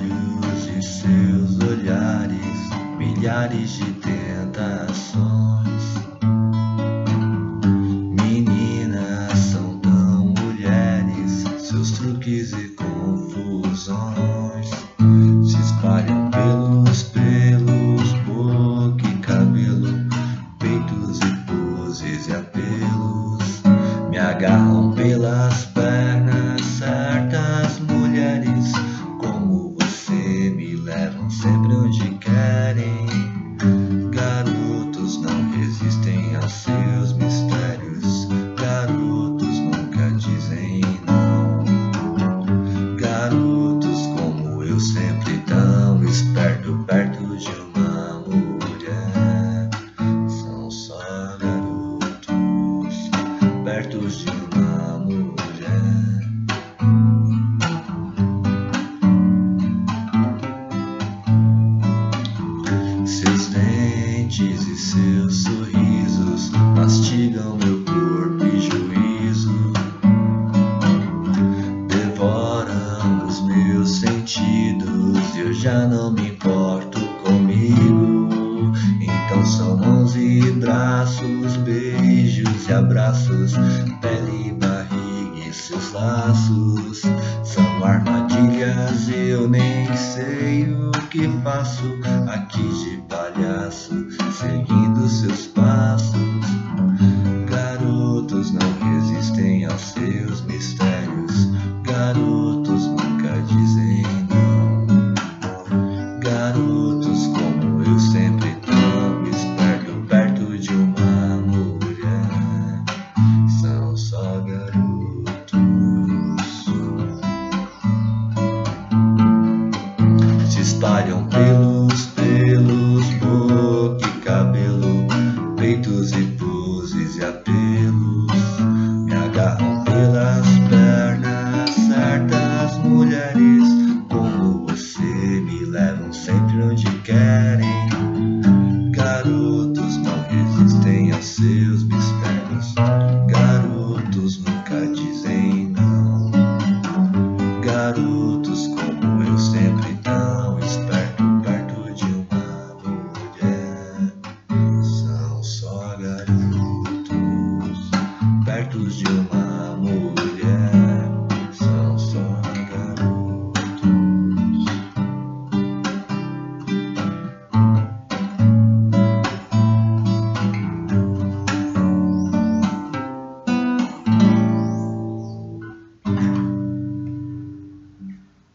olhos de seus olhares, milhares de tentações. Meninas são tão mulheres, seus truques e confusões se espalham pelos pelos, boca e cabelo, peitos e poses e apelos, me agarram pelas seus mistérios, garotos nunca dizem não. Garotos como eu sempre tão esperto perto de uma mulher. São só garotos perto de uma mulher. Seus dentes e seus já não me importo comigo. Então são mãos e braços, beijos e abraços, pele barriga e seus laços. São armadilhas, eu nem sei o que faço aqui de palhaço, seguindo seus passos. Peitos e poses e apelos, me agarram pelas pernas certas mulheres como você me levam sempre onde querem.